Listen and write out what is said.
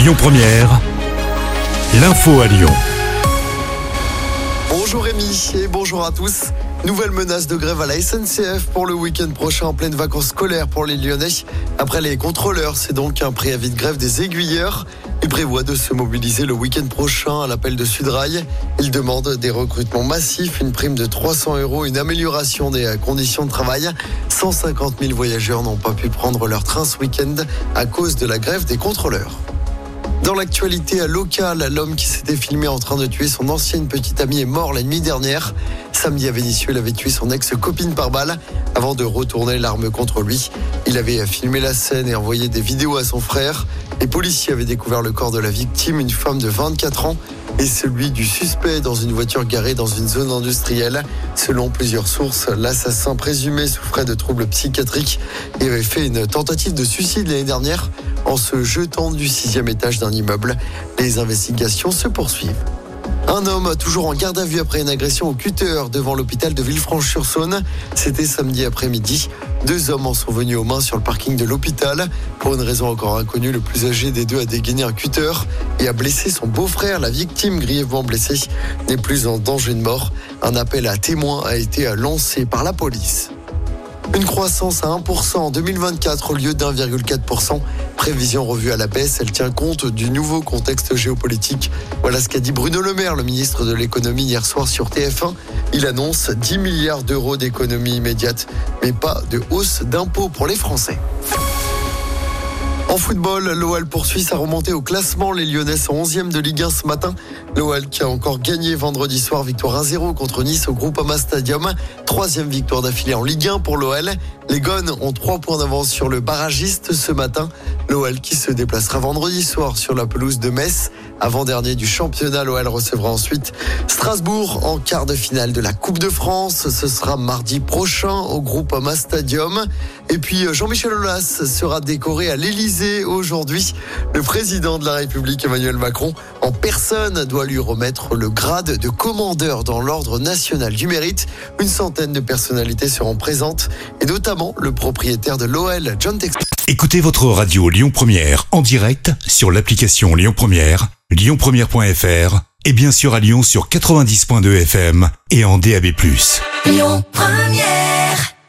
Lyon Première, l'info à Lyon. Bonjour Rémi et bonjour à tous. Nouvelle menace de grève à la SNCF pour le week-end prochain en pleine vacances scolaires pour les Lyonnais. Après les contrôleurs, c'est donc un préavis de grève des aiguilleurs. Ils prévoient de se mobiliser le week-end prochain à l'appel de Sudrail. Ils demandent des recrutements massifs, une prime de 300 euros, une amélioration des conditions de travail. 150 000 voyageurs n'ont pas pu prendre leur train ce week-end à cause de la grève des contrôleurs. Dans l'actualité locale, l'homme qui s'était filmé en train de tuer son ancienne petite amie est mort la nuit dernière. Samedi à Vénissieux, il avait tué son ex-copine par balle avant de retourner l'arme contre lui. Il avait filmé la scène et envoyé des vidéos à son frère. Les policiers avaient découvert le corps de la victime, une femme de 24 ans, et celui du suspect dans une voiture garée dans une zone industrielle. Selon plusieurs sources, l'assassin présumé souffrait de troubles psychiatriques et avait fait une tentative de suicide l'année dernière en se jetant du sixième étage d'un immeuble. Les investigations se poursuivent. Un homme toujours en garde à vue après une agression au cutter devant l'hôpital de Villefranche-sur-Saône. C'était samedi après-midi. Deux hommes en sont venus aux mains sur le parking de l'hôpital. Pour une raison encore inconnue, le plus âgé des deux a dégainé un cutter et a blessé son beau-frère. La victime, grièvement blessée, n'est plus en danger de mort. Un appel à témoins a été lancé par la police. Une croissance à 1% en 2024 au lieu d'1,4%. Prévision revue à la baisse, elle tient compte du nouveau contexte géopolitique. Voilà ce qu'a dit Bruno Le Maire, le ministre de l'économie, hier soir sur TF1. Il annonce 10 milliards d'euros d'économie immédiate, mais pas de hausse d'impôts pour les Français. En football, l'OL poursuit sa remontée au classement. Les Lyonnais sont 11e de Ligue 1 ce matin. L'OL qui a encore gagné vendredi soir, victoire 1-0 contre Nice au Groupama Stadium. Troisième victoire d'affilée en Ligue 1 pour l'OL. Les Gones ont trois points d'avance sur le barragiste ce matin. L'OL qui se déplacera vendredi soir sur la pelouse de Metz. Avant-dernier du championnat, l'OL recevra ensuite Strasbourg en quart de finale de la Coupe de France. Ce sera mardi prochain au Groupama Stadium. Et puis Jean-Michel Aulas sera décoré à l'Elysée aujourd'hui. Le président de la République, Emmanuel Macron, en personne, doit lui remettre le grade de commandeur dans l'ordre national du mérite. Une centaine de personnalités seront présentes et notamment le propriétaire de l'OL, John Tex. Écoutez votre radio Lyon Première en direct sur l'application Lyon Première, lyonpremière.fr et bien sûr à Lyon sur 90.2 FM et en DAB+. Lyon Première